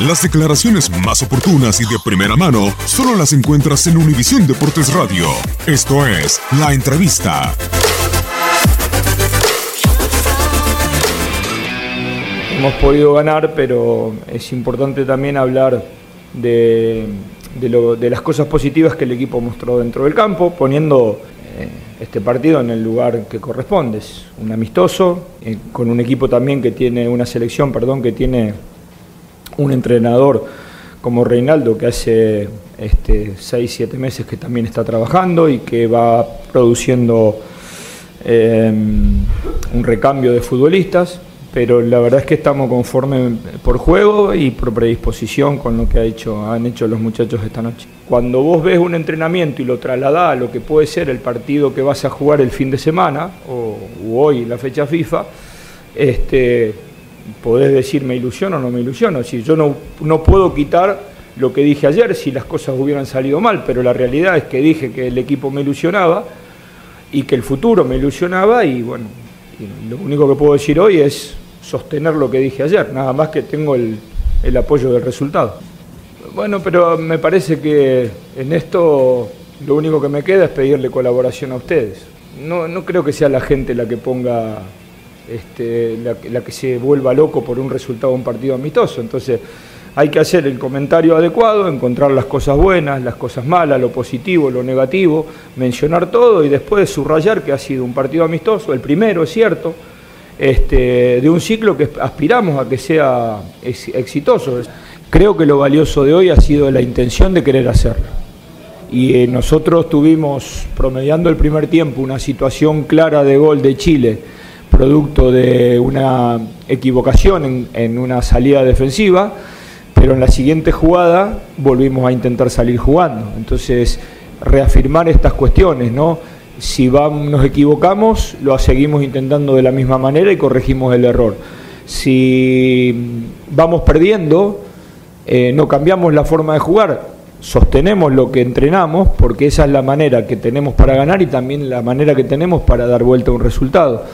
Las declaraciones más oportunas y de primera mano solo las encuentras en Univisión Deportes Radio. Esto es La Entrevista. Hemos podido ganar, pero es importante también hablar de, las cosas positivas que el equipo mostró dentro del campo, poniendo eh, este partido en el lugar que corresponde. Es un amistoso, eh, con un equipo también que tiene, una selección, perdón, que tiene un entrenador como Reinaldo que hace este, 6, 7 meses que también está trabajando y que va produciendo eh, un recambio de futbolistas, pero la verdad es que estamos conformes por juego y por predisposición con lo que ha hecho, han hecho los muchachos esta noche. Cuando vos ves un entrenamiento y lo trasladás a lo que puede ser el partido que vas a jugar el fin de semana o u hoy, la fecha FIFA, este, podés decir me ilusiono o no me ilusiono. Si yo no, no puedo quitar lo que dije ayer si las cosas hubieran salido mal, pero la realidad es que dije que el equipo me ilusionaba y que el futuro me ilusionaba y bueno, lo único que puedo decir hoy es sostener lo que dije ayer, nada más que tengo el, el apoyo del resultado. Bueno, pero me parece que en esto lo único que me queda es pedirle colaboración a ustedes. No, no creo que sea la gente la que ponga, este, la, que se vuelva loco por un resultado de un partido amistoso. Entonces hay que hacer el comentario adecuado, encontrar las cosas buenas, las cosas malas, lo positivo, lo negativo, mencionar todo y después subrayar que ha sido un partido amistoso, el primero es cierto, este, de un ciclo que aspiramos a que sea ex- exitoso. Creo que lo valioso de hoy ha sido la intención de querer hacerlo. Y eh, nosotros tuvimos, promediando el primer tiempo, una situación clara de gol de Chile, producto de una equivocación en, en una salida defensiva, pero en la siguiente jugada volvimos a intentar salir jugando. Entonces, reafirmar estas cuestiones, ¿no? Si vam- nos equivocamos, lo seguimos intentando de la misma manera y corregimos el error. Si vamos perdiendo, eh, no cambiamos la forma de jugar, sostenemos lo que entrenamos, porque esa es la manera que tenemos para ganar y también la manera que tenemos para dar vuelta a un resultado.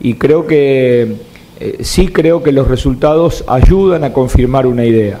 Y creo que eh, sí creo que los resultados ayudan a confirmar una idea.